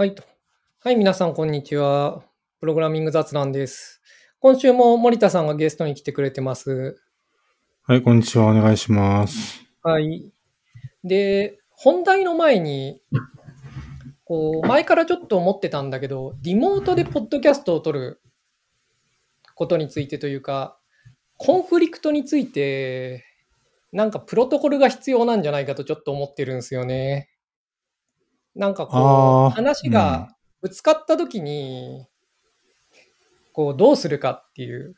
はいと。はい、皆さん、こんにちは。プログラミング雑談です。今週も森田さんがゲストに来てくれてます。はい、こんにちは。お願いします。はい。で、本題の前に、こう、前からちょっと思ってたんだけど、リモートでポッドキャストを撮ることについてというか、コンフリクトについて、なんかプロトコルが必要なんじゃないかとちょっと思ってるんですよね。なんかこう、話がぶつかった時に、こう、どうするかっていう。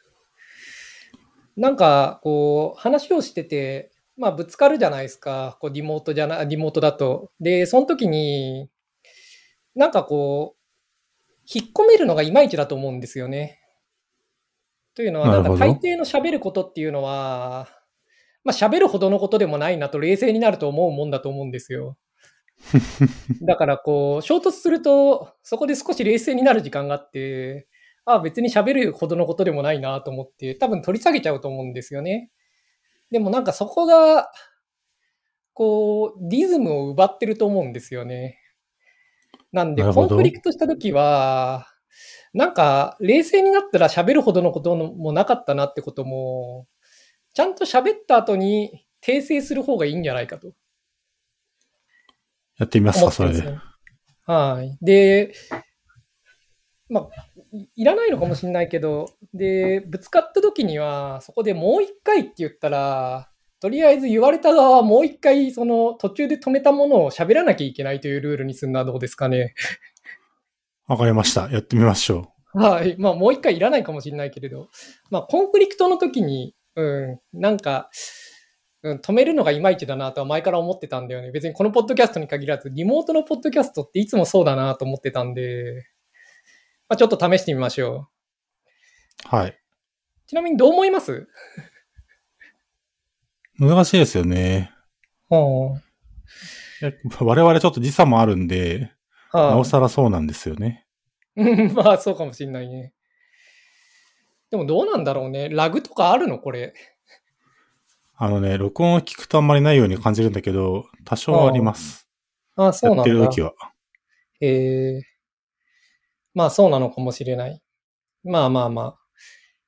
なんか、こう、話をしてて、まあ、ぶつかるじゃないですか。こう、リモートじゃな、リモートだと。で、その時に、なんかこう、引っ込めるのがいまいちだと思うんですよね。というのは、なんか大抵の喋ることっていうのは、まあ、喋るほどのことでもないなと冷静になると思うもんだと思うんですよ。だからこう、衝突すると、そこで少し冷静になる時間があって、ああ、別に喋るほどのことでもないなと思って、多分取り下げちゃうと思うんですよね。でもなんかそこが、こう、リズムを奪ってると思うんですよね。なんで、コンフリクトしたときは、なんか、冷静になったら喋るほどのこともなかったなってことも、ちゃんと喋った後に訂正する方がいいんじゃないかと。やってみますか、それで。はい。で、まあ、いいらないのかもしれないけど、で、ぶつかった時には、そこでもう一回って言ったら、とりあえず言われた側はもう一回、その途中で止めたものを喋らなきゃいけないというルールにするのはどうですかね。わかりました。やってみましょはい。まあ、もう一回いらないかもしれないけれど、まあ、コンフリクトの時に、うん、なんか、うん、止めるのがいまいちだなとは前から思ってたんだよね。別にこのポッドキャストに限らず、リモートのポッドキャストっていつもそうだなと思ってたんで、まあ、ちょっと試してみましょう。はい。う。ちなみにどう思います？難しいですよね。はいや我々ちょっと時差もあるんで、あ、はあなおさらそうなんですよね。う んまあ、そうかもしれないね。でもどうなんだろうね。ラグとかあるの？これ。あのね、録音を聞くとあんまりないように感じるんだけど、多少あります。ああ、そうやなんだ。ってる時は。ええまあそうなのかもしれない。まあまあまあ。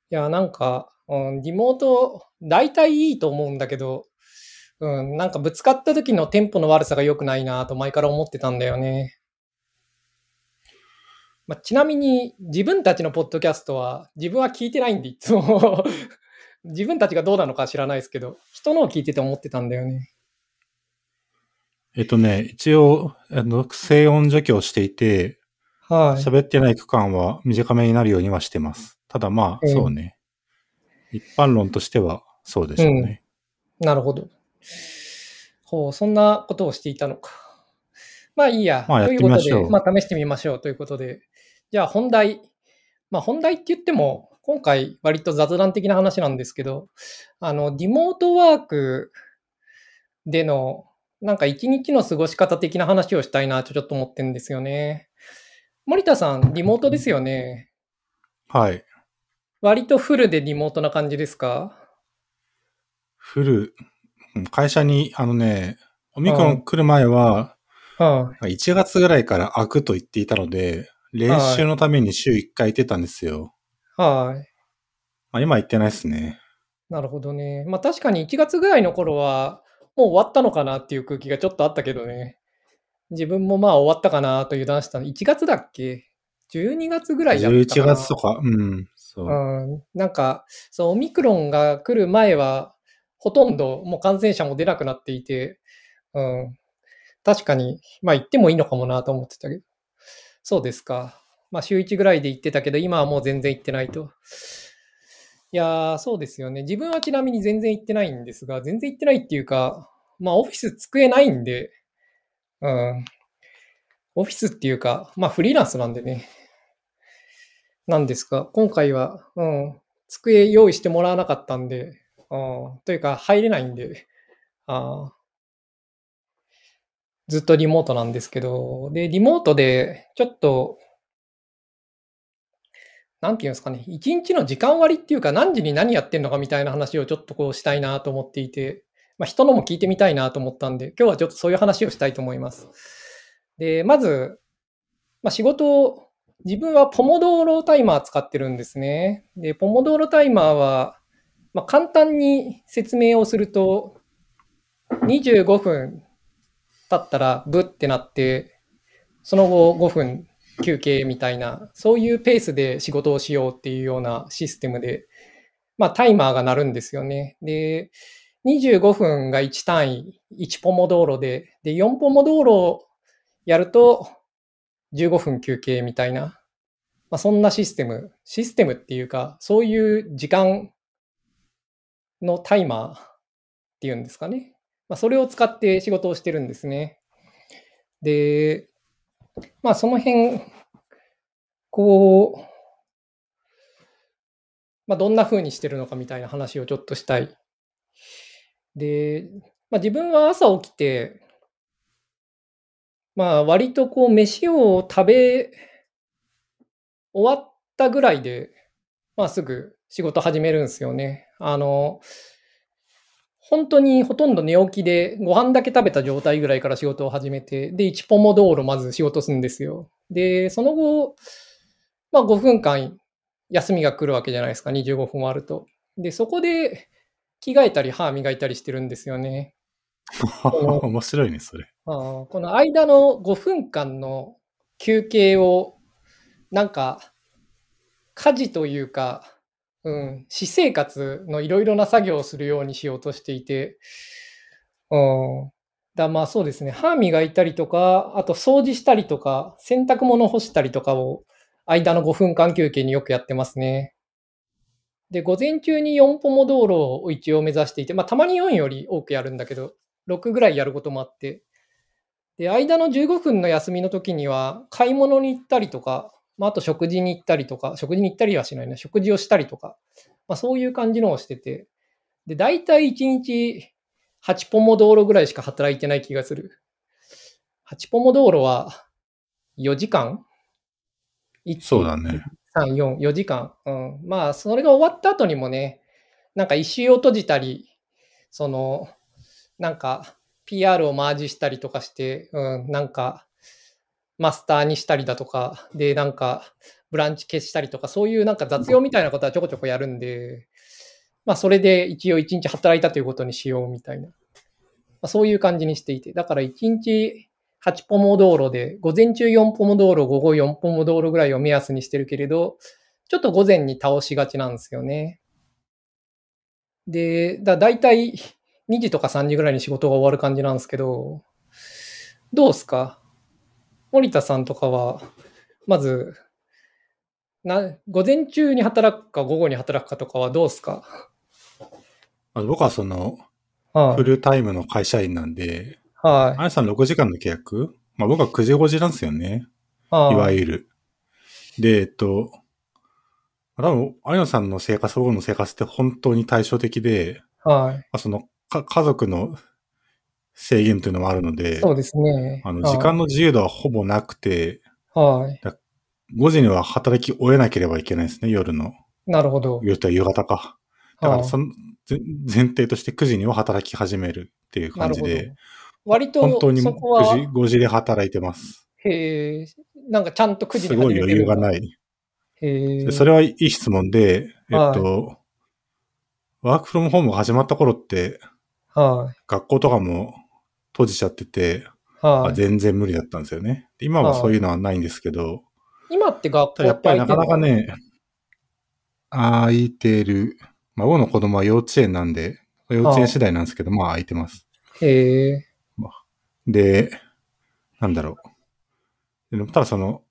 いや、なんか、うん、リモート、大体いいと思うんだけど、うん、なんかぶつかった時のテンポの悪さが良くないなと前から思ってたんだよね。まあ、ちなみに自分たちのポッドキャストは自分は聞いてないんでいつも自分たちがどうなのか知らないですけど、人のを聞いてて思ってたんだよね。えっとね、一応、あの、静音除去をしていて、はい。喋ってない区間は短めになるようにはしてます。ただまあ、うんそうね。一般論としてはそうでしょうね。なるほど。ほう、そんなことをしていたのか。まあいいや。まあやってということで、みましょうまあ試してみましょうということで。じゃあ本題。まあ本題って言っても、今回割と雑談的な話なんですけど、あの、リモートワークでの、なんか一日の過ごし方的な話をしたいなとちょっと思ってるんですよね。森田さん、リモートですよね。はい。割とフルでリモートな感じですか？フル、うん会社に、あのね、オミクロン来る前は、はい。1月ぐらいから開くと言っていたので、練習のために週1回行ってたんですよ。はい。まあ、今行ってないですね。なるほどね。まあ確かに1月ぐらいの頃は、もう終わったのかなっていう空気がちょっとあったけどね。自分もまあ終わったかなと油断したの。1月だっけ ?12 月ぐらいだった11かな。月とか、うん、そう。うん。なんか、そう、オミクロンが来る前は、ほとんどもう感染者も出なくなっていて、うん。確かに、まあ行ってもいいのかもなと思ってたけど。そうですか。まあ週1ぐらいで行ってたけど、今はもう全然行ってないと。いやー、そうですよね。自分はちなみに全然行ってないんですが、全然行ってないっていうか、まあオフィス机ないんで、うん。オフィスっていうか、まあフリーランスなんでね。なんですか、今回は、うん、机用意してもらわなかったんで、うん、というか入れないんで、あずっとリモートなんですけど、で、リモートで、ちょっと、なんていうんですかね、一日の時間割っていうか、何時に何やってんのかみたいな話をちょっとこうしたいなと思っていて、まあ、人のも聞いてみたいなと思ったんで、今日はちょっとそういう話をしたいと思います。で、まず、まあ、仕事を、自分はポモドーロタイマー使ってるんですね。で、ポモドーロタイマーは、まあ、簡単に説明をすると、25分経ったらブッてなって、その後5分休憩みたいな、そういうペースで仕事をしようっていうようなシステムで、まあタイマーが鳴るんですよね。で、25分が1単位、1ポモ道路で、で、4ポモ道路やると15分休憩みたいな、まあそんなシステム、システムっていうか、そういう時間のタイマーっていうんですかね。まあそれを使って仕事をしてるんですね。で、まあその辺、こう、まあどんな風にしてるのかみたいな話をちょっとしたい。で、まあ自分は朝起きて、まあ割とこう飯を食べ終わったぐらいで、まあすぐ仕事始めるんですよね。あの、本当にほとんど寝起きでご飯だけ食べた状態ぐらいから仕事を始めて、で、1ポモ道路まず仕事するんですよ。で、その後、まあ5分間休みが来るわけじゃないですか、25分あると。で、そこで着替えたり歯磨いたりしてるんですよね。面白いね、それ。あーこの間の5分間の休憩を、なんか、家事というか、うん、私生活のいろいろな作業をするようにしようとしていて、うん。だまあそうですね、歯磨いたりとか、あと掃除したりとか、洗濯物干したりとかを、間の5分間休憩によくやってますね。で、午前中に4ポモ道路を一応目指していて、まあたまに4より多くやるんだけど、6ぐらいやることもあって、で、間の15分の休みの時には、買い物に行ったりとか、まあ、あと食事に行ったりとか、食事に行ったりはしないな、食事をしたりとか、まあ、そういう感じのをしてて、で、大体1日8ポモ道路ぐらいしか働いてない気がする。8ポモ道路は4時間？そうだね。3、4、4時間。うん。まあ、それが終わった後にもね、なんか一周を閉じたり、その、なんか PR をマージしたりとかして、うん、なんかマスターにしたりだとか、で、なんかブランチ消したりとか、そういうなんか雑用みたいなことはちょこちょこやるんで、まあ、それで一応一日働いたということにしようみたいな。まあ、そういう感じにしていて、だから一日8ポモ道路で、午前中4ポモ道路、午後4ポモ道路ぐらいを目安にしてるけれど、ちょっと午前に倒しがちなんですよね。で、だいたい2時とか3時ぐらいに仕事が終わる感じなんですけど、どうすか？森田さんとかは、まず、な、午前中に働くか午後に働くかとかはどうすか？まあ僕はその、はい、フルタイムの会社員なんで、はい。あやさん6時間の契約？まあ僕は9時5時なんですよね。はいいわゆる。で、えっと、多分、あやさんの生活、僕の生活って本当に対照的で、はい。まあ、そのか、家族の制限というのもあるので、そうですね。あの、時間の自由度はほぼなくて、はい。5時には働き終えなければいけないですね、夜の。なるほど。夜と夕方か。だから、はいその、ぜ前提として9時には働き始めるっていう感じで、。割と、本当にそこは、9時、5時で働いてます。へえ、なんかちゃんと9時にすごい余裕がい。ない。へえ。でそれはいい質問で、えっはいと、ワークフロムホームが始まった頃って、はい。学校とかも閉じちゃってて、はい。全然無理だったんですよね。で今はそういうのはないんですけど、今って学校やっぱりなかなかね、空いてる。まあ、僕の子供は幼稚園なんで、幼稚園次第なんですけど、まあ空いてます。の。へえ。で、なんだろう。でもただその、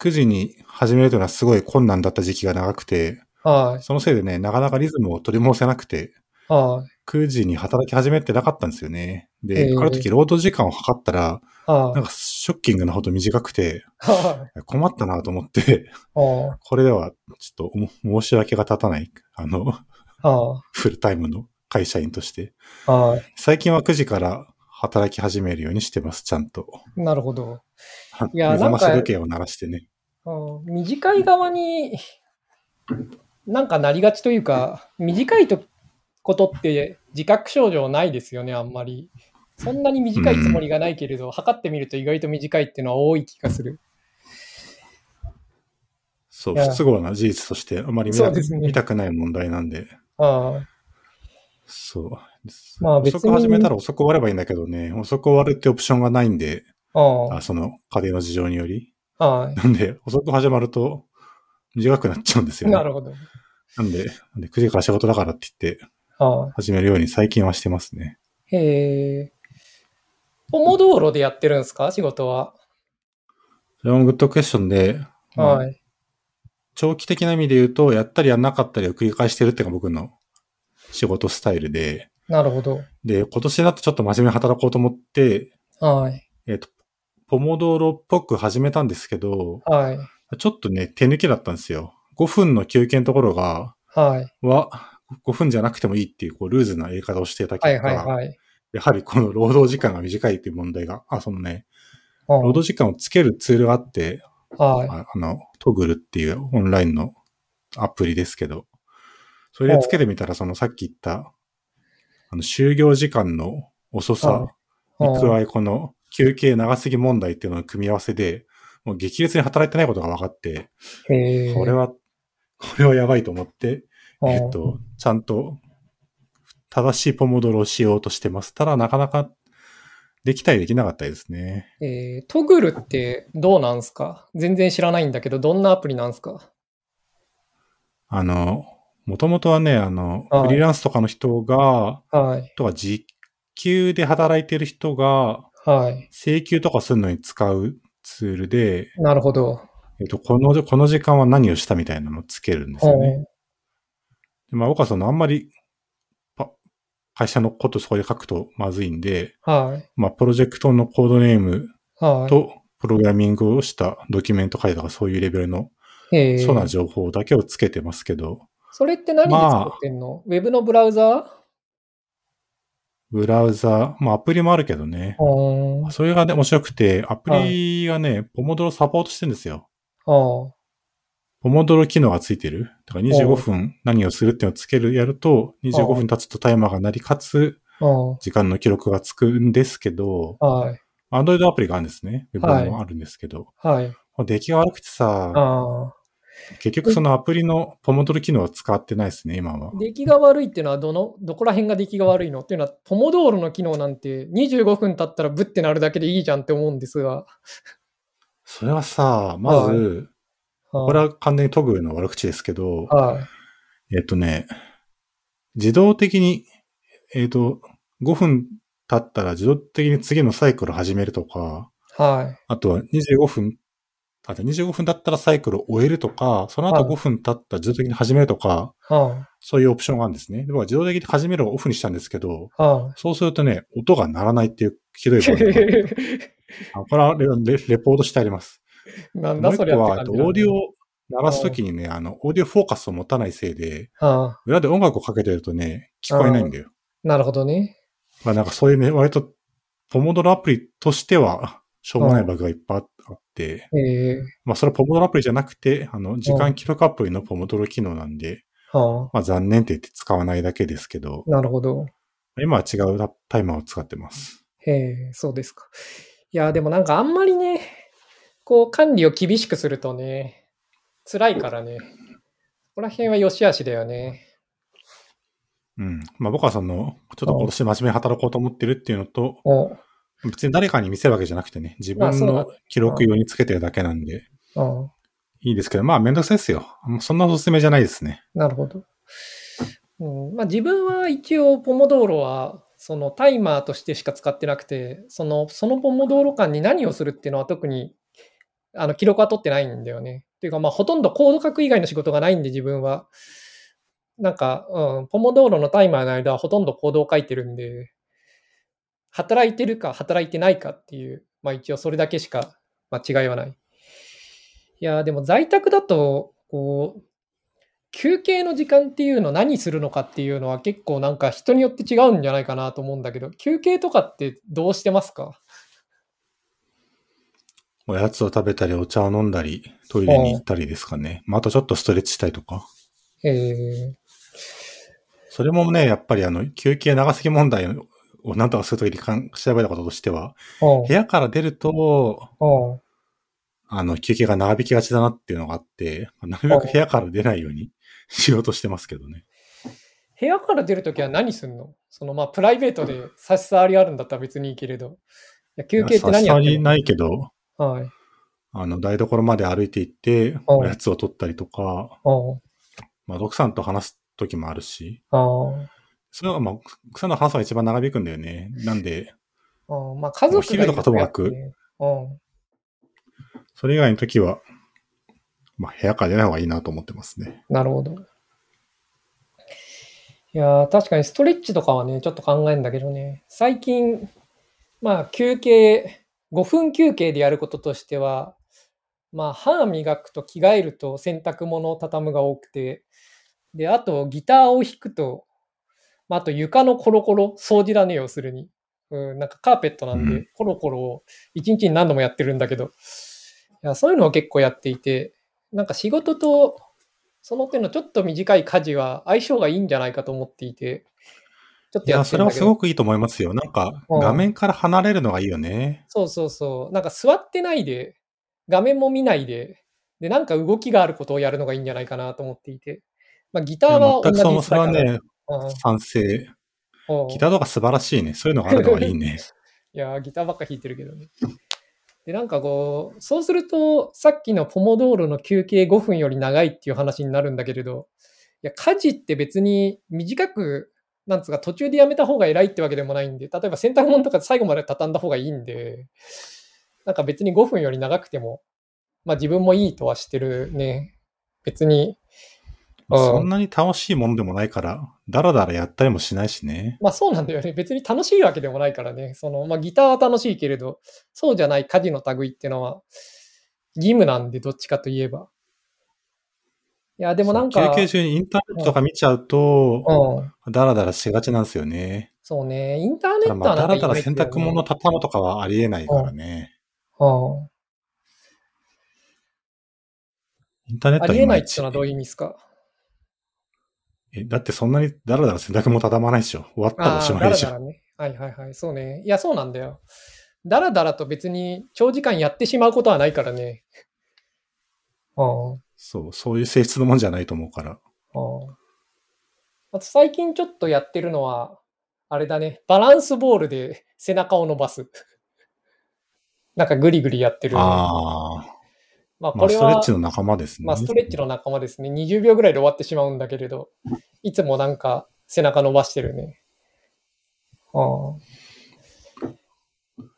9時に始めるというのはすごい困難だった時期が長くて、はい。そのせいでね、なかなかリズムを取り戻せなくて、はい。9時に働き始めてなかったんですよね。で、へーある時労働時間を測ったら、はい。なんかショッキングなほど短くて、はい。困ったなと思って、はこれではちょっと申し訳が立たない、あの、フルタイムの会社員として。最近は9時から働き始めるようにしてます、ちゃんと。い。なるほど。い目や覚まし時計を鳴らしてね。うん短い側になんかなりがちというか、短いとことって自覚症状ないですよね、あんまり。そんなに短いつもりがないけれど、測ってみると意外と短いっていうのは多い気がする。そう、不都合な事実としてあまり見ね見たくない問題なんで、ああ、そう。まあ別に遅く始めたら遅く終わればいいんだけどね、遅く終わるってオプションがないんで、ああその家庭の事情により。あ、はい。なんで、遅く始まると短くなっちゃうんですよね。なるほど。なんで、なんで9時から仕事だからって言ってああ、始めるように最近はしてますね。へえ。ポモ道路でやってるんですか？仕事は。それもグッドクエスチョンで、まあはい。長期的な意味で言うと、やったりやんなかったりを繰り返してるっていうのが僕の仕事スタイルで、なるほど。で、今年になってちょっと真面目に働こうと思って、はい。えっ、と、ポモドーロっぽく始めたんですけど、はい。ちょっとね、手抜きだったんですよ。5分の休憩のところが、はい。は、5分じゃなくてもいいっていう、こう、ルーズなやり方をしていた。結果、はい。はい。やはりこの労働時間が短いっていう問題が、あ、そのね、労働時間をつけるツールがあって、はい。あの、トグルっていうオンラインのアプリですけど、それでつけてみたら、そのさっき言った、あの、就業時間の遅さに加え、この休憩長すぎ問題っていうのの組み合わせで、もう激烈に働いてないことが分かって、これは、これはやばいと思って、えっと、ちゃんと正しいポモドロをしようとしてます。ただ、なかなかできたりできなかったですね。えー、トグルってどうなんすか？全然知らないんだけど、どんなアプリなんすか？あの、もともとはね、あの、はいフリーランスとかの人が、はい。とは時給で働いてる人が、はい。請求とかするのに使うツールで、なるほど。えっと、この、この時間は何をしたみたいなのをつけるんですよね。まあ、僕はそのあんまり、パ会社のことそこで書くとまずいんで、はい。まあ、プロジェクトのコードネームはい。と、プログラミングをしたドキュメント書いたとかそういうレベルの、そうな情報だけをつけてますけど、それって何で作ってんの、ウェブのブラウザブラウザ、まあ、アプリもあるけどね。ーあそれがね、面白くて、アプリがね、ポモドロサポートしてるんですよ。ポモドロ機能がついてる？だから25分何をするっていうのをつける、やると、25分経つとタイマーが鳴り、かつ、時間の記録がつくんですけど、あ。はい。Android アプリがあるんですね。ウェブはいもあるんですけど、はい。出来が悪くてさ。結局そのアプリのポモドロ機能は使ってないですね、今は。出来が悪いっていうのはどの、どこら辺が出来が悪いの？っていうのは、ポモドーロの機能なんて25分経ったらブッてなるだけでいいじゃんって思うんですが。それはさ、まず、ここれは完全にトグルの悪口ですけど、はい。えっとね、自動的に、えっと、5分経ったら自動的に次のサイクルを始めるとか、はい。あとは25分、あと25分だったらサイクルを終えるとか、その後はい5分経ったら自動的に始めるとか、はそういうオプションがあるんですね。で僕は自動的に始めるをオフにしたんですけど、い。はそうするとね、音が鳴らないっていうひどいい。場合があ これはレレレポートしてあります。なんだそれは個は、えっとオーディオを鳴らすときにね、あの、オーディオフォーカスを持たないせいで、ああ裏で音楽をかけてるとね、聞こえないんだよ。なるほどね。まあなんかそういうね、割と、ポモドロアプリとしては、しょうもないバグがいっぱいあって、ええまあそれはポモドロアプリじゃなくて、あの、時間記録アプリのポモドロ機能なんで、はまあ残念って言って使わないだけですけどあ、、なるほど。今は違うタイマーを使ってます。へえ、そうですか。いや、でもなんかあんまりね、こう管理を厳しくするとね、辛いからね。ここら辺は良し悪しだよね。うん。まあ僕はその、ちょっと今年真面目に働こうと思ってるっていうのと、お別に誰かに見せるわけじゃなくてね、自分の記録用につけてるだけなんで、うん、いいですけど、まあめんどくさいですよ。そんなおすすめじゃないですね。なるほど。うん、まあ自分は一応ポモドーロはそのタイマーとしてしか使ってなくて、そのそのポモドーロ間に何をするっていうのは特にあの記録は取ってないんだよね。っていうかまあほとんどコード書く以外の仕事がないんで自分は。なんか、うん、ポモドーロのタイマーの間はほとんどコードを書いてるんで、働いてるか働いてないかっていう、まあ一応それだけしか、まあ、違いはない。いや、でも在宅だと、こう、休憩の時間っていうの何するのかっていうのは結構なんか人によって違うんじゃないかなと思うんだけど、休憩とかってどうしてますか？おやつを食べたり、お茶を飲んだり、トイレに行ったりですかね。まあ、あとちょっとストレッチしたりとか。えー、それもね、やっぱりあの、休憩長すぎ問題を何とかするときにかん調べたこととしては、部屋から出ると、あの、休憩が長引きがちだなっていうのがあって、なるべく部屋から出ないように しようとしてますけどね。部屋から出るときは何すんの？そのまあプライベートで差し障りあるんだったら別にいいけれど。いや休憩って何やって差し障りんないけど、のはい。あの、台所まで歩いて行って、うんおやつを取ったりとか、あまあ、奥さんと話す時もあるし、あ。ああ。それはまあ、奥さんの話すのが一番長引くんだよね。なんで、まあ家族がいるお昼とかともかく。それ以外の時は、まあ、部屋から出ない方がいいなと思ってますね。なるほど。いやー、確かにストレッチとかはね、ちょっと考えるんだけどね、最近、まあ、休憩、5分休憩でやることとしては、まあ、歯磨くと着替えると洗濯物を畳むが多くて、で、あとギターを弾くと、まあ、あと床のコロコロ、掃除だね、要するに。うん、なんかカーペットなんでうん、コロコロを一日に何度もやってるんだけど、いやそういうのを結構やっていて、なんか仕事とその手のちょっと短い家事は相性がいいんじゃないかと思っていて、ちょっとやいや、それは。すごくいいと思いますよ。なんか、うん画面から離れるのがいいよね。そうそうそう。なんか座ってないで、画面も見ないで、で、なんか動きがあることをやるのがいいんじゃないかなと思っていて。まあ、ギターは同じ全くその、それはだからね、うん賛成。うんギターとか素晴らしいね。そういうのがあるのがいいね。いやー、ギターばっか弾いてるけどね。で、なんかこう、そうすると、さっきのポモドーロの休憩5分より長いっていう話になるんだけれど、いや、家事って別に短く、なんつうか途中でやめた方が偉いってわけでもないんで、例えば洗濯物とか最後まで畳んだ方がいいんで、なんか別に5分より長くても、まあ自分もいいとはしてるね。別に、まあうんそんなに楽しいものでもないから、だらだらやったりもしないしね。まあそうなんだよね。別に楽しいわけでもないからね。その、まあギターは楽しいけれど、そうじゃない家事の類っていうのは義務なんで、どっちかといえば。いや、でもなんか、休憩中にインターネットとか見ちゃうと、うん、だらだらしがちなんですよね。そうね。インターネットはなんからだだら洗濯物畳むとかはありえないからね。うんインターネッありえないってのはどういう意味ですか？えだってそんなにだらだら洗濯物畳まないでしょ。終わったらおしまいでしょ。だらだらね。はいはいはい。そうね。いや、そうなんだよ。だらだらと別に長時間やってしまうことはないからね。うん。そう、そういう性質のもんじゃないと思うから。あああと最近ちょっとやってるのは、あれだね、バランスボールで背中を伸ばす。なんかグリグリやってる。ああ。まあまあ、これはストレッチ、の仲間ですね。まあストレッチの仲間ですね。20秒ぐらいで終わってしまうんだけれど、いつもなんか背中伸ばしてるね。ああ。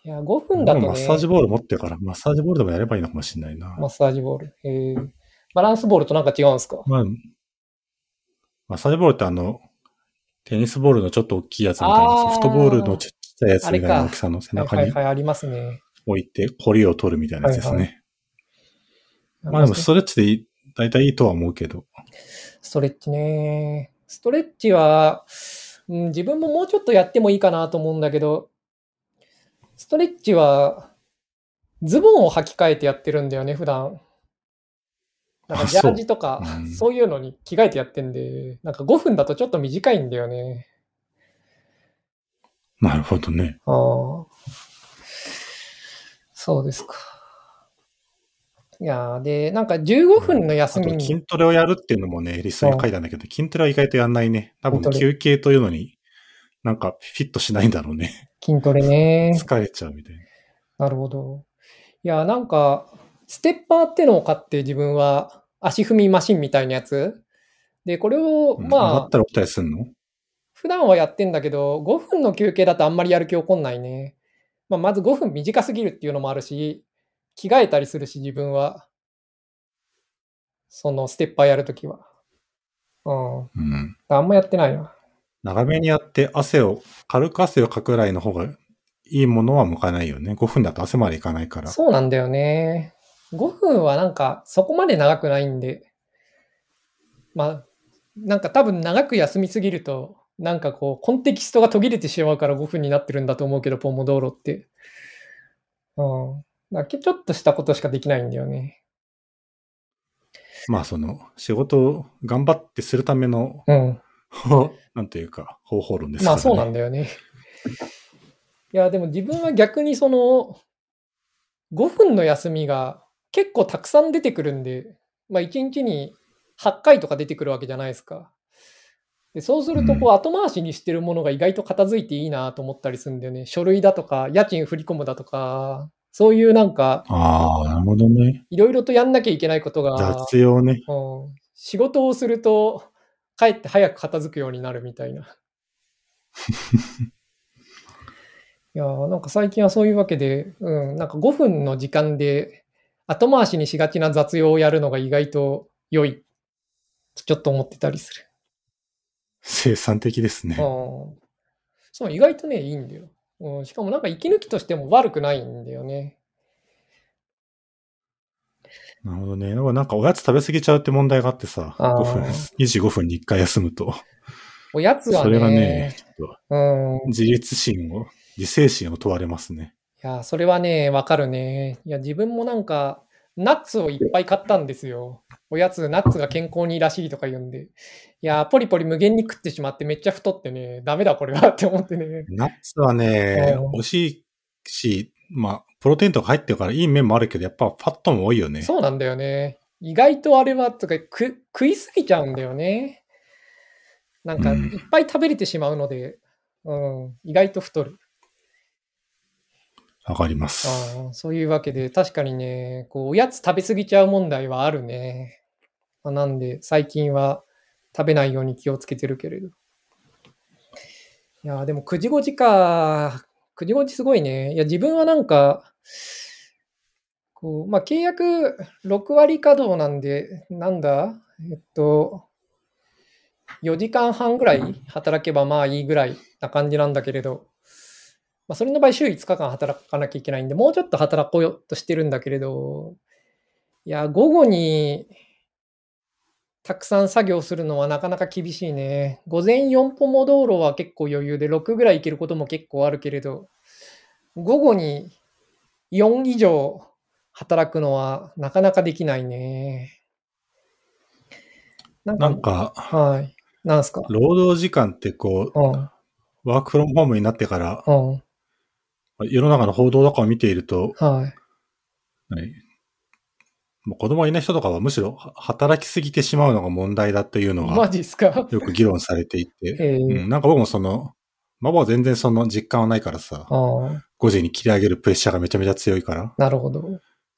いや、5分だとね、マッサージボール持ってるから、マッサージボールでもやればいいのかもしれないな。マッサージボール。えー、バランスボールとなんか違うんですか？まあ、マッサージボールってあの、テニスボールのちょっと大きいやつみたいな、ソフトボールのちっちゃいやつみたいな大きさの背中に。置いて、コリを取るみたいなやつですね。はいまあでもストレッチで大体いいとは思うけど。ストレッチね。ストレッチは、うん、自分ももうちょっとやってもいいかなと思うんだけど、ストレッチは、ズボンを履き替えてやってるんだよね、普段。なんかあジャージとか、そううんそういうのに着替えてやってんで、なんか5分だとちょっと短いんだよね。なるほどね。ああ。そうですか。いやーで、なんか15分の休みあとに、筋トレをやるっていうのもね、リストに書いたんだけど、筋トレは意外とやんないね。多分休憩というのに、なんかフィットしないんだろうね。筋トレね。疲れちゃうみたいな。なるほど。いや、なんか、ステッパーってのを買って自分は足踏みマシンみたいなやつ？で、これを、まあ、ったら起きたりすんの？普段はやってんだけど、5分の休憩だとあんまりやる気起こんないね。まあ、まず5分短すぎるっていうのもあるし、着替えたりするし、自分は。そのステッパーやるときは。うん。うん。あんまやってないな。長めにやって汗を、軽く汗をかくぐらいの方がいいものは向かないよね。5分だと汗までいかないから。そうなんだよね。5分はなんかそこまで長くないんで、まあ、なんか多分長く休みすぎると、なんかこう、コンテキストが途切れてしまうから5分になってるんだと思うけど、ポモドーロって。うん。だからちょっとしたことしかできないんだよね。まあその、仕事を頑張ってするための、うん。なんていうか、方法論ですからね。まあそうなんだよね。いや、でも自分は逆にその、5分の休みが結構たくさん出てくるんで、まあ1日に8回とか出てくるわけじゃないですか。でそうすると、こう、後回しにしてるものが意外と片付いていいなと思ったりするんだよね。書類だとか、家賃振り込むだとか、そういうなんか、ああ、なるほどね。いろいろとやんなきゃいけないことが、雑用ね。うん、仕事をすると、かえって早く片付くようになるみたいな。いやーなんか最近はそういうわけで、うん、なんか5分の時間で後回しにしがちな雑用をやるのが意外と良い。ちょっと思ってたりする。生産的ですね。うんそう、意外とね、いいんだよ。うん、しかもなんか息抜きとしても悪くないんだよね。なるほどね。なんかおやつ食べ過ぎちゃうって問題があってさ、あー5分、25分に1回休むと。おやつはね、それがね、ちょっうん、と自立心を、自制心を問われますね。いや、それはね、わかるね。いや、自分もなんか、ナッツをいっぱい買ったんですよ。おやつ、ナッツが健康にいいらしいとか言うんで。いや、ポリポリ無限に食ってしまってめっちゃ太ってね、ダメだこれはって思ってね。ナッツはねうん、美味しいし、まあ、プロテインとか入ってるからいい面もあるけど、やっぱファットも多いよね。そうなんだよね。意外とあれは、つうかく食いすぎちゃうんだよね。なんか、うんいっぱい食べれてしまうので、うん、意外と太る。わかります。あそういうわけで、確かにね、こう、おやつ食べ過ぎちゃう問題はあるね。まあなんで、最近は食べないように気をつけてるけれど。いや、でも9時5時か。9時5時すごいね。いや、自分はなんか、こう、まあ、契約6割稼働なんで、なんだえっと、4時間半ぐらい働けばまあいいぐらいな感じなんだけれど、まあ、それの場合、週5日間働かなきゃいけないんで、もうちょっと働こうとしてるんだけれど、いや、午後にたくさん作業するのはなかなか厳しいね。午前4歩も道路は結構余裕で6ぐらい行けることも結構あるけれど、午後に4以上働くのはなかなかできないね。なんか、なんか、はい。なんすか？労働時間ってこう、うん、ワークフロムホームになってから、うん、世の中の報道とかを見ていると、はい。何？もう子供がいない人とかはむしろは働きすぎてしまうのが問題だっていうのマがジっすか？よく議論されていて、ええうん、なんか僕もその、ママは全然その実感はないからさ、ああ、5時に切り上げるプレッシャーがめちゃめちゃ強いから、なるほど。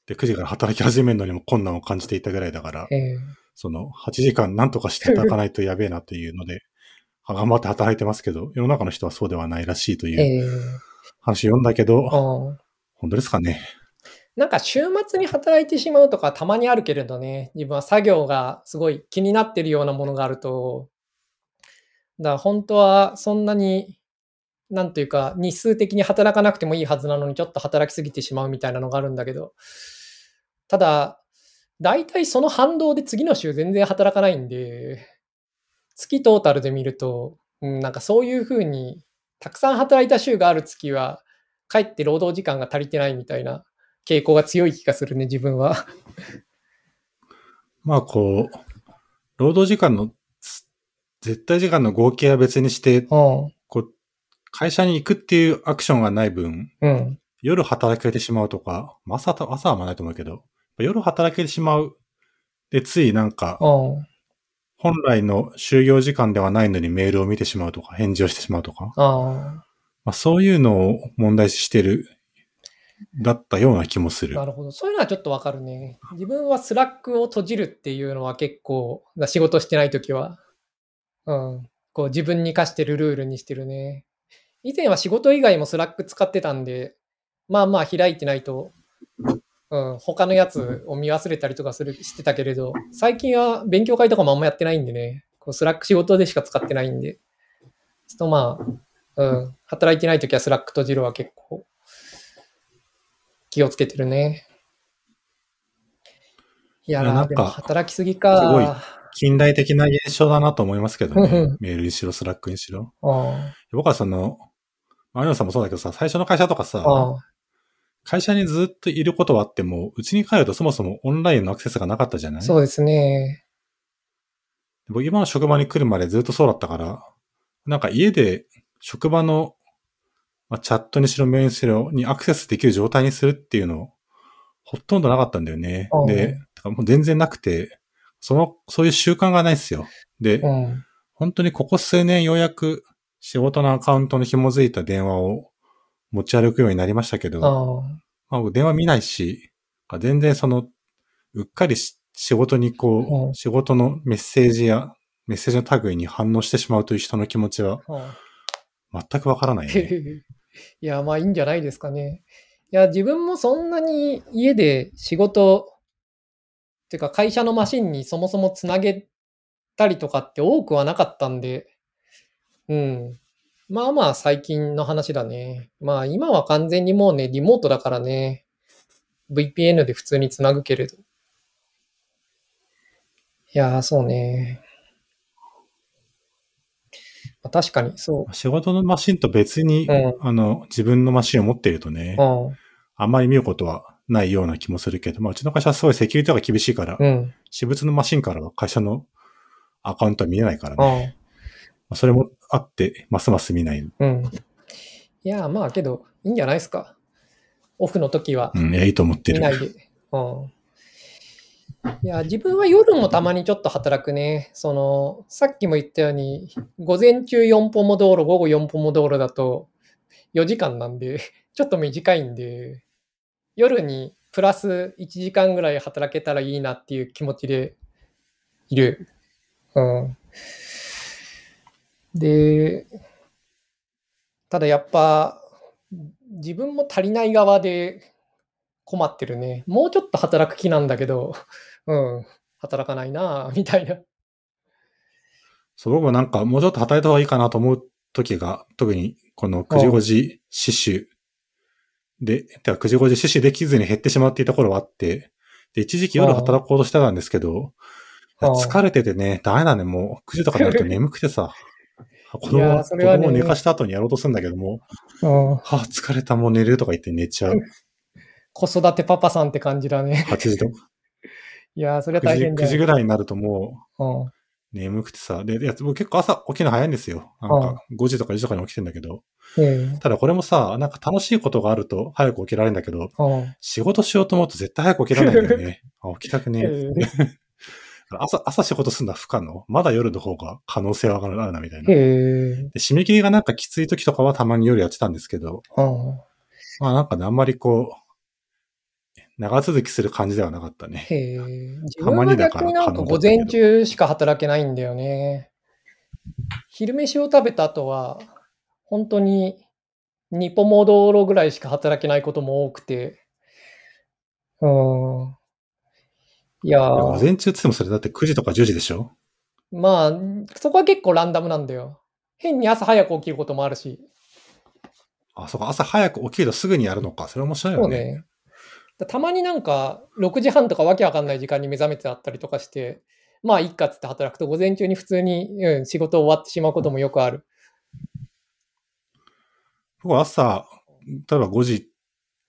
で、9時から働き始めるのにも困難を感じていたぐらいだからえ、えその、8時間なんとかして働かないとやべえなっていうので、頑張って働いてますけど、世の中の人はそうではないらしいというええ話読んだけど、本当ですかね。なんか週末に働いてしまうとかたまにあるけれどね、自分は作業がすごい気になってるようなものがあると、だから本当はそんなに、なんというか日数的に働かなくてもいいはずなのにちょっと働きすぎてしまうみたいなのがあるんだけど、ただ、大体その反動で次の週全然働かないんで、月トータルで見ると、うん、なんかそういうふうにたくさん働いた週がある月は、かえって労働時間が足りてないみたいな傾向が強い気がするね、自分は。まあこう、労働時間のつ絶対時間の合計は別にして、うん。こう、会社に行くっていうアクションがない分、うん。夜働けてしまうとか、まあ朝と、朝はまあないと思うけど、夜働けてしまう。で、ついなんか、うん。本来の就業時間ではないのにメールを見てしまうとか、返事をしてしまうとか、あまあそういうのを問題視してる、だったような気もすあ、るな。るほど。そういうのはちょっとわかるね。自分は Slack を閉じるっていうのは結構、仕事してないときは、うん。こう自分に課してるルールにしてるね。以前は仕事以外も Slack 使ってたんで、まあまあ開いてないと、うん、他のやつを見忘れたりとかする、してたけれど、最近は勉強会とかもあんまやってないんでね、こう Slack 仕事でしか使ってないんで、ちょっとまあ、うん、働いてないときは Slack 閉じるは結構気をつけてるね。いやなんか働きすぎすごいか。近代的な現象だなと思いますけどねん。メールにしろ、スラックにしろ。あ僕はその、マリオンさんもそうだけどさ、最初の会社とかさ、会社にずっといることはあっても、うちに帰るとそもそもオンラインのアクセスがなかったじゃない？あ、そうですね。僕今の職場に来るまでずっとそうだったから、なんか家で職場の、まあ、チャットにしろメールにしろにアクセスできる状態にするっていうのを、ほとんどなかったんだよねう。んで、もう全然なくて、その、そういう習慣がないですよ。で、うん。本当にここ数年ようやく仕事のアカウントの紐づいた電話を持ち歩くようになりましたけど、あまあ、僕電話見ないし、全然その、うっかりし仕事にこう、うん仕事のメッセージやメッセージの類に反応してしまうという人の気持ちはあ。全くわからないね。いや、まあいいんじゃないですかね。いや、自分もそんなに家で仕事、っていうか会社のマシンにそもそもつなげたりとかって多くはなかったんで、うん。まあまあ最近の話だね。まあ今は完全にもうね、リモートだからね。VPN で普通につなぐけれど。いやー、そうね。まあ、確かに、そ仕事のマシンと別に、うんあの、自分のマシンを持っているとね、う。うん。あんまり見ることはないような気もするけど、まあ、うちの会社はすごいセキュリティが厳しいから、うん。私物のマシンからは会社のアカウントは見えないからうね。ん。まあそれもあって、ますます見ない。うん。いや、まあけど、いいんじゃないですか？オフの時はうん、いや、いいと思ってる。見ないで。うん。いや、自分は夜もたまにちょっと働くね。その、さっきも言ったように、午前中4歩も道路、午後4歩も道路だと4時間なんで、ちょっと短いんで、夜にプラス1時間ぐらい働けたらいいなっていう気持ちでいる。うん。で、ただやっぱ、自分も足りない側で困ってるね。もうちょっと働く気なんだけど、うん、働かないなぁみたいな。そう、僕もなんかもうちょっと働いた方がいいかなと思う時が、特にこの9時5時死守。で、てか9時5時死守できずに減ってしまっていた頃はあって、で、一時期夜働こうとしてたんですけど、疲れててね、ダメだね、もう9時とかになると眠くてさ、子供、はね供を寝かした後にやろうとするんだけども、うん、はあ、疲れた、もう寝るとか言って寝ちゃう。子育てパパさんって感じだね。8時とか、いやー、それは9時、9大変だよ。時ぐらいになるともう眠くてさ、で、いや僕結構朝起きるの早いんですよ。なんか5時とか4時とかに起きてんだけど、ええただこれもさ、なんか楽しいことがあると早く起きられるんだけど、うん仕事しようと思うと絶対早く起きられないんだよね。あ起きたくねえ。え朝、朝仕事するのは不可能。まだ夜の方が可能性はあるな、みたいな。えでえ締め切りがなんかきつい時とかはたまに夜やってたんですけど、うんまあなんかね、あんまりこう、長続きする感じではなかったね。へたまにだからなんか午前中しか働けないんだよね。昼飯を食べた後は、本当に2ポモ道路ぐらいしか働けないことも多くて。うん。いや午ー、前中って言ってもそれだって9時とか10時でしょ？まあ、そこは結構ランダムなんだよ。変に朝早く起きることもあるし。あ、そうか、朝早く起きるとすぐにやるのか。それ面白いそうよね。ね。だたまになんか、6時半とかわけわかんない時間に目覚めてあったりとかして、まあ、いっかっつって働くと、午前中に普通に、うん、仕事終わってしまうこともよくある。僕は朝、例えば5時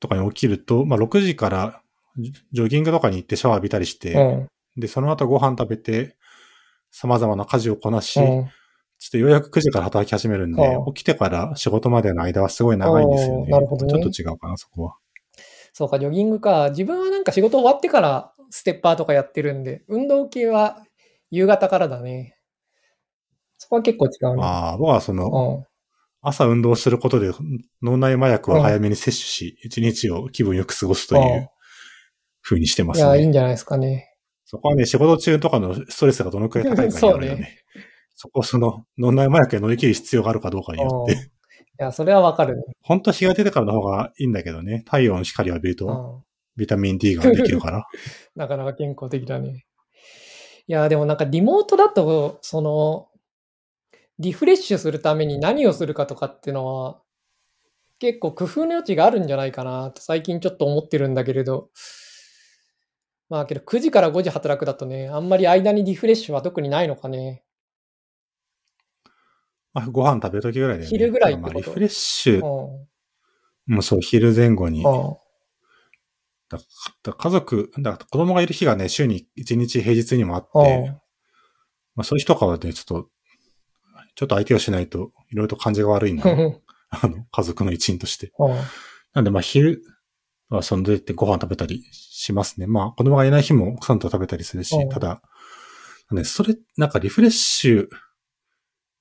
とかに起きると、まあ6時からジジョギングとかに行ってシャワー浴びたりして、うん。で、その後ご飯食べて、様々な家事をこなし、うんちょっとようやく9時から働き始めるんで、はあ起きてから仕事までの間はすごい長いんですよね。なるほどねちょっと違うかな、そこは。そうか、ジョギングか。自分はなんか仕事終わってからステッパーとかやってるんで、運動系は夕方からだね。そこは結構違うね。ああ、僕はその、うん。朝運動することで脳内麻薬を早めに摂取し、一日を気分よく過ごすというんう風にしてますいや、いいね。んじゃないですかね。そこはね、仕事中とかのストレスがどのくらい高いかによるよね。そうねそこをその脳内麻薬で乗り切る必要があるかどうかによっうんいて。や、それはわかるね。本当は日が出てからの方がいいんだけどね。太陽の光を浴びるとうん。ビタミン D ができるから。なかなか健康的だね。いや、でもなんかリモートだと、その、リフレッシュするために何をするかとかっていうのは、結構工夫の余地があるんじゃないかなと最近ちょっと思ってるんだけれど。まあけど9時から5時働くだとね、あんまり間にリフレッシュは特にないのかね。まあ、ご飯食べるときぐらいだよね。昼ぐらいまあリフレッシュ、うん。もうそう、昼前後に。うん。だだ家族、だから子供がいる日がね、週に1日平日にもあって、うんまあ、そういう日とかはね、ちょっと、ちょっと相手をしないと、いろいろと感じが悪いんだ。あの、家族の一員として。うんなんで、まあ、昼、まあ、その出てご飯食べたりしますね。まあ、子供がいない日も奥さんと食べたりするし、うんただ、ね、それ、なんかリフレッシュ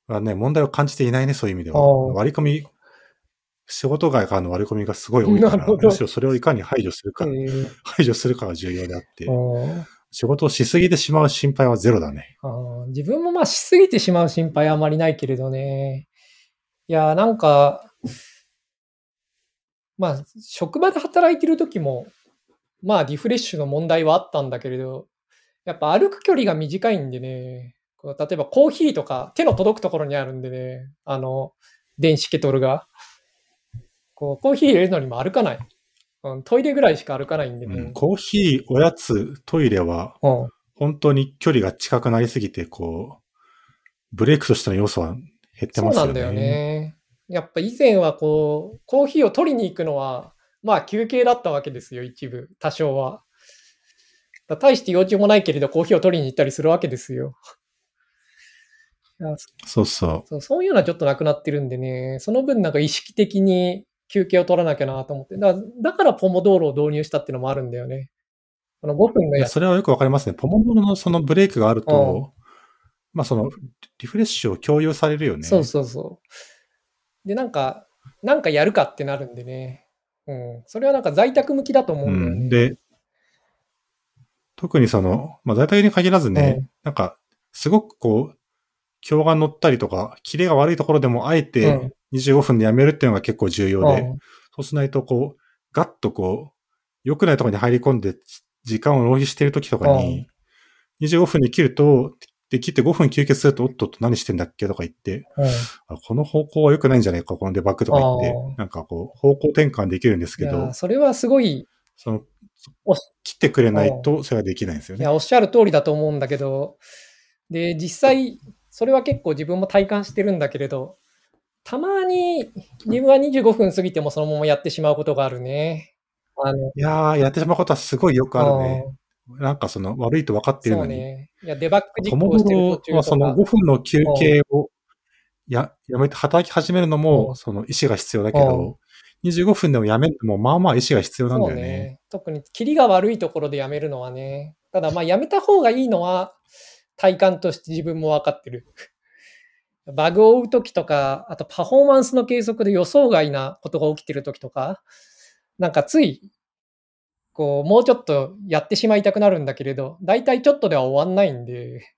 はね、問題を感じていないね、そういう意味では。うん割り込み、仕事外からの割り込みがすごい多いから、むしろそれをいかに排除するか、えー排除するかが重要であって、うん仕事をしすぎてしまう心配はゼロだね。自分もまあしすぎてしまう心配はあまりないけれどね。いや、なんか、まあ、職場で働いてる時も、まあ、リフレッシュの問題はあったんだけれど、やっぱ歩く距離が短いんでね、こう例えばコーヒーとか手の届くところにあるんでね、あの、電子ケトルが。こう、コーヒー入れるのにも歩かない。うん、トイレぐらいしか歩かないんでね。うんコーヒー、おやつ、トイレは、うん本当に距離が近くなりすぎて、こう、ブレイクとしての要素は減ってそうますよね。なんだよね。やっぱ以前はこう、コーヒーを取りに行くのは、まあ休憩だったわけですよ、一部、多少は。だ大して用事もないけれど、コーヒーを取りに行ったりするわけですよ。そうそう。そうそういうのはちょっとなくなってるんでね、その分なんか意識的に休憩を取らなきゃなと思って。だからだからポモドーロを導入したっていうのもあるんだよね。この5分のやつ。いやそれはよくわかりますね。ポモドロのそのブレイクがあると、まあその、リフレッシュを共有されるよね。そうそうそう。で、なんか、なんかやるかってなるんでね。うん。それはなんか在宅向きだと思うんだよね。うん。で、特にその、まあ在宅に限らずね、うんなんか、すごくこう、今日が乗ったりとか、キレが悪いところでもあえうてん25分でやめるっていうのが結構重要で、うんそうしないとこう、ガッとこう、良くないところに入り込んで、時間を浪費している時とかに、25分で切ると、で、切って5分休憩すると、おっとっと何してんだっけとか言って、うんあこの方向は良くないんじゃないか、このデバッグとか言ってなんかこう、方向転換できるんですいけどや、、それはすごい、そのお、切ってくれないと、それはできないんですよね。いや、おっしゃる通りだと思うんだけど、で、実際、それは結構自分も体感してるんだけれど、たまに自分は25分過ぎてもそのままやってしまうことがあるね。あの、いやー、やってしまうことはすごいよくあるね。なんかその、悪いと分かってうんるのに。ね。いや、デバッグ実行してる途ロ中とはそのか5分の休憩をや、やめて働き始めるのうんも、その意思が必要だけど、25分でもやめるのも、まあまあ意思が必要なんだよね。ね。特に、キリが悪いところでやめるのはね。ただ、まあ、やめた方がいいのは、体感として自分も分かってる。バグを追うときとか、あとパフォーマンスの計測で予想外なことが起きてるときとか、なんかつい、こう、もうちょっとやってしまいたくなるんだけれど、大体ちょっとでは終わんないんで、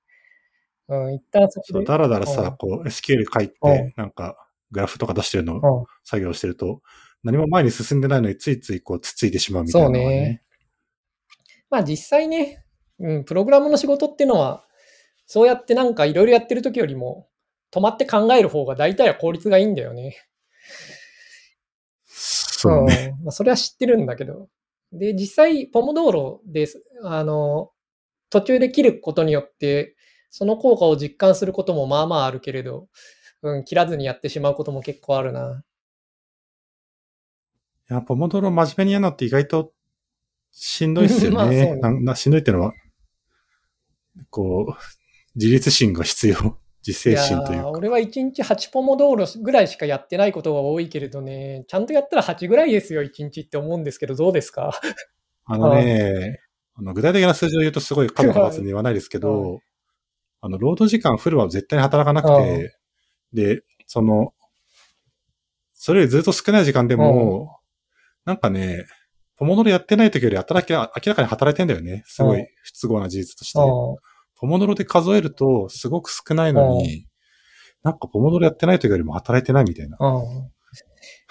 うん、一旦そこで。だらだらさうん、こう SQL 書いてうん、なんか、グラフとか出してるのうん作業してると、何も前に進んでないのについついこうつついてしまうみたいなのがそうねね。まあ実際ね、うん、プログラムの仕事っていうのは、そうやってなんかいろいろやってる時よりも、止まって考える方が大体は効率がいいんだよね。そうね。んまあ、それは知ってるんだけど。で、実際、ポモドーロです。あの、途中で切ることによって、その効果を実感することもまあまああるけれど、うん、切らずにやってしまうことも結構あるな。いや、ポモドロ真面目にやるのって意外としんどいっすよ まあね。ななしんどいってのは、こう、自立心が必要。自制心というか。俺は1日8ポモドーロぐらいしかやってないことが多いけれどね、ちゃんとやったら8ぐらいですよ、1日って思うんですけど、どうですか？あのね、あの具体的な数字を言うとすごい数が立つんで言わないですけはど、あの、労働時間フルは絶対に働かなくて、で、その、それよりずっと少ない時間でも、なんかね、ポモドロやってない時より働き、明らかに働いてんだよね。すごうんい。不都合な事実として。うんポモドロで数えるとすごく少ないのに、なんかポモドロやってない時よりも働いてないみたいな。うん。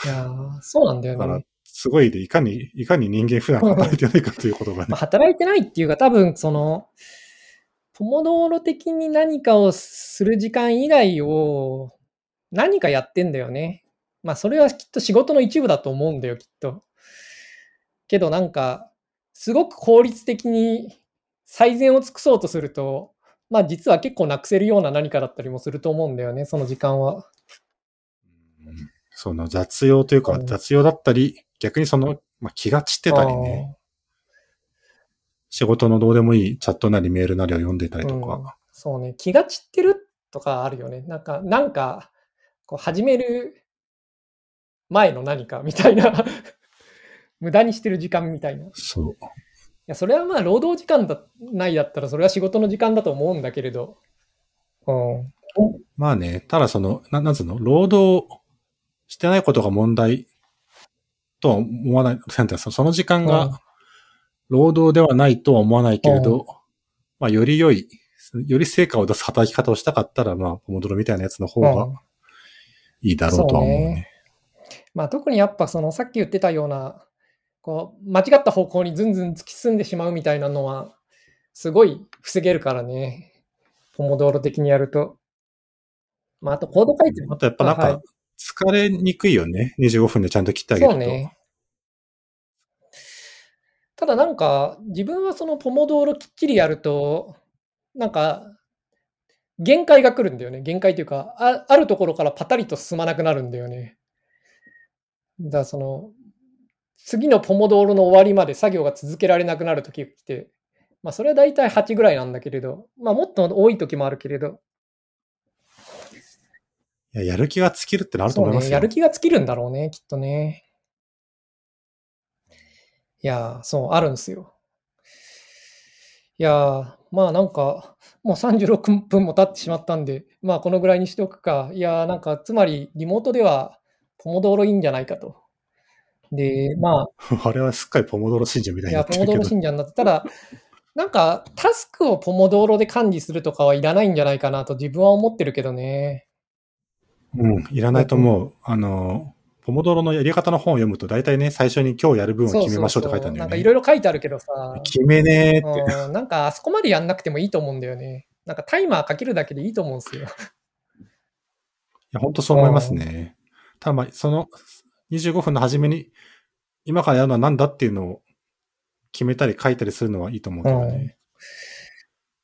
いやーそうなんだよだからね。、すごいで、いかに、いかに人間普段働いてないかということがねまあ、。働いてないっていうか、多分その、ポモドーロ的に何かをする時間以外を何かやってんだよね。まあ、それはきっと仕事の一部だと思うんだよ、きっと。けどなんか、すごく効率的に最善を尽くそうとすると、まあ実は結構なくせるような何かだったりもすると思うんだよね、その時間は。うんその雑用というか、うん雑用だったり、逆にその、まあ、気が散ってたりね、仕事のどうでもいいチャットなりメールなりを読んでたりとうんか、そうね、気が散ってるとかあるよね。なんか、なんか、こう始める前の何かみたいな。無駄にしてる時間みたいな。いそう。や、それはまあ、労働時間だないだったら、それは仕事の時間だと思うんだけれど。うん。まあね、ただその、ななんつうの、労働してないことが問題とは思わない、そその時間うんが労働ではないとは思わないけれど、まあより良い、より成果を出す働き方をしたかったら、まあ、ポモドロみたいなやつの方うんがいいだろうとは思うそうね。ねまあ、特にやっぱそのさっき言ってたようなこう間違った方向にずんずん突き進んでしまうみたいなのはすごい防げるからねポモドーロ的にやると。まあ、あとコード書いてるあとやっぱなんはいか、疲れにくいよね。25分でちゃんと切ってあげると。そうね。ただなんか自分はそのポモドーロきっちりやるとなんか限界が来るんだよね限界というかああるところからパタリと進まなくなるんだよねだその次のポモドーロの終わりまで作業が続けられなくなる時が来てまあそれは大体8ぐらいなんだけれどまあもっと多い時もあるけれどいや、やる気が尽きるってのあると思いますよ。やる気が尽きるんだろうね、きっとね。いやー、そう、あるんですよ。いやー、まあなんか、もう36分も経ってしまったんで、まあこのぐらいにしておくか。いやー、なんか、つまり、リモートでは、ポモドーロいいんじゃないかと。で、まあ、あれはすっかりポモドロ信者みたいいや、になってるけどポモドーロ。信者になって、ただ、なんか、タスクをポモドーロで管理するとかはいらないんじゃないかなと自分は思ってるけどね。うん、いらないと思う。あの、ポモドロのやり方の本を読むと、大体ね、最初に今日やる分を決めましょうって書いてあるんだよね。なんかいろいろ書いてあるけどさ、決めねーって。うん、なんかあそこまでやんなくてもいいと思うんだよね。なんかタイマーかけるだけでいいと思うんですよ。いや、本当そう思いますね。ただまあ、その25分の初めに、今からやるのは何だっていうのを決めたり書いたりするのはいいと思うけどね。うん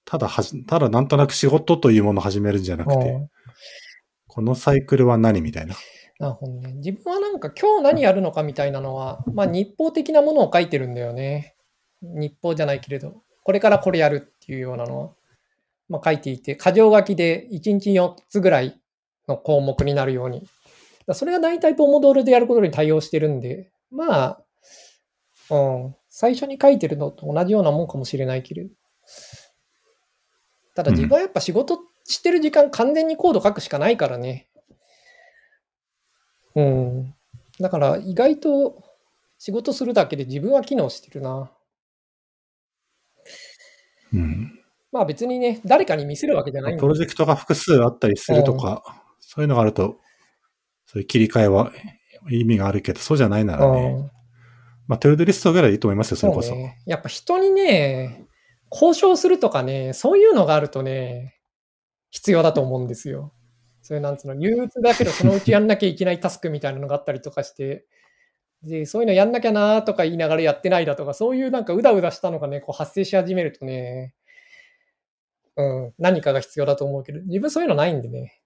ただはじ、ただなんとなく仕事というものを始めるんじゃなくて、うんこのサイクルは何みたいな。なるほどね。自分はなんか今日何やるのかみたいなのは、まあ日報的なものを書いてるんだよね。日報じゃないけれど、これからこれやるっていうようなのは、まあ、書いていて、箇条書きで1日4つぐらいの項目になるように。だそれが大体ポモドールでやることに対応してるんで、まあ、うん、最初に書いてるのと同じようなもんかもしれないけれど。ただ自分はやっぱ仕事してる時間完全にコード書くしかないからね。うん。だから意外と仕事するだけで自分は機能してるな。うん。まあ別にね、誰かに見せるわけじゃないんだプロジェクトが複数あったりするとか、そういうのがあると、そういう切り替えは意味があるけど、そうじゃないならね。うんまあ、トゥードゥリストぐらいでいいと思いますよ、それこそ。そうね。やっぱ人にね、交渉するとかね、そういうのがあるとね、必要だと思うんですよ。そういうなんつうの、憂鬱だけどそのうちやんなきゃいけないタスクみたいなのがあったりとかして、で、そういうのやんなきゃなとか言いながらやってないだとか、そういうなんかうだうだしたのがね、こう発生し始めるとね、うん、何かが必要だと思うけど、自分そういうのないんでね。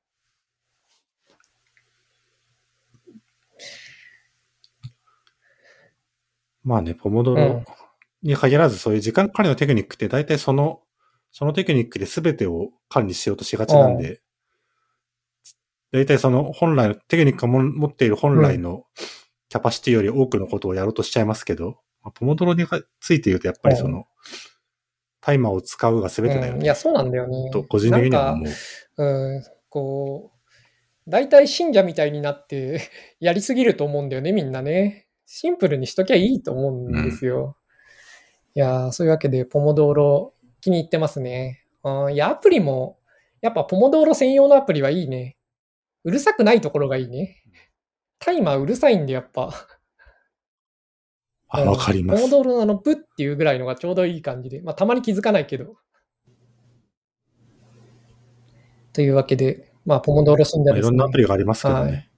まあね、ポモドロうんに限らずそういう時間管理のテクニックって大体その、そのテクニックで全てを管理しようとしがちなんで、大体その本来の、テクニックがも持っている本来のキャパシティより多くのことをやろうとしちゃいますけど、まあポモドロについて言うとやっぱりその、タイマーを使うが全てだよね。うんいや、そうなんだよね。と、個人的には思う。うん、こう、大体信者みたいになって やりすぎると思うんだよね、みんなね。シンプルにしときゃいいと思うんですよ。いやー、そういうわけで、ポモドーロ気に入ってますね。うんいや、アプリも、やっぱポモドーロ専用のアプリはいいね。うるさくないところがいいね。タイマーうるさいんで、やっぱ。あ、わかります。ポモドーロのあの、プっていうぐらいのがちょうどいい感じで。まあ、たまに気づかないけど。というわけで、まあ、ポモドーロ信者です、ね。まあいろんなアプリがありますけどね。はい。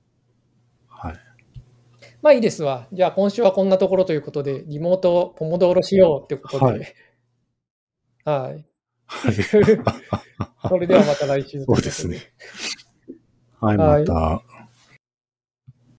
まあいいですわ。じゃあ今週はこんなところということで、リモートポモドーロしようってことで。はい。はい。それではまた来週。そうですね。はい、はいまた。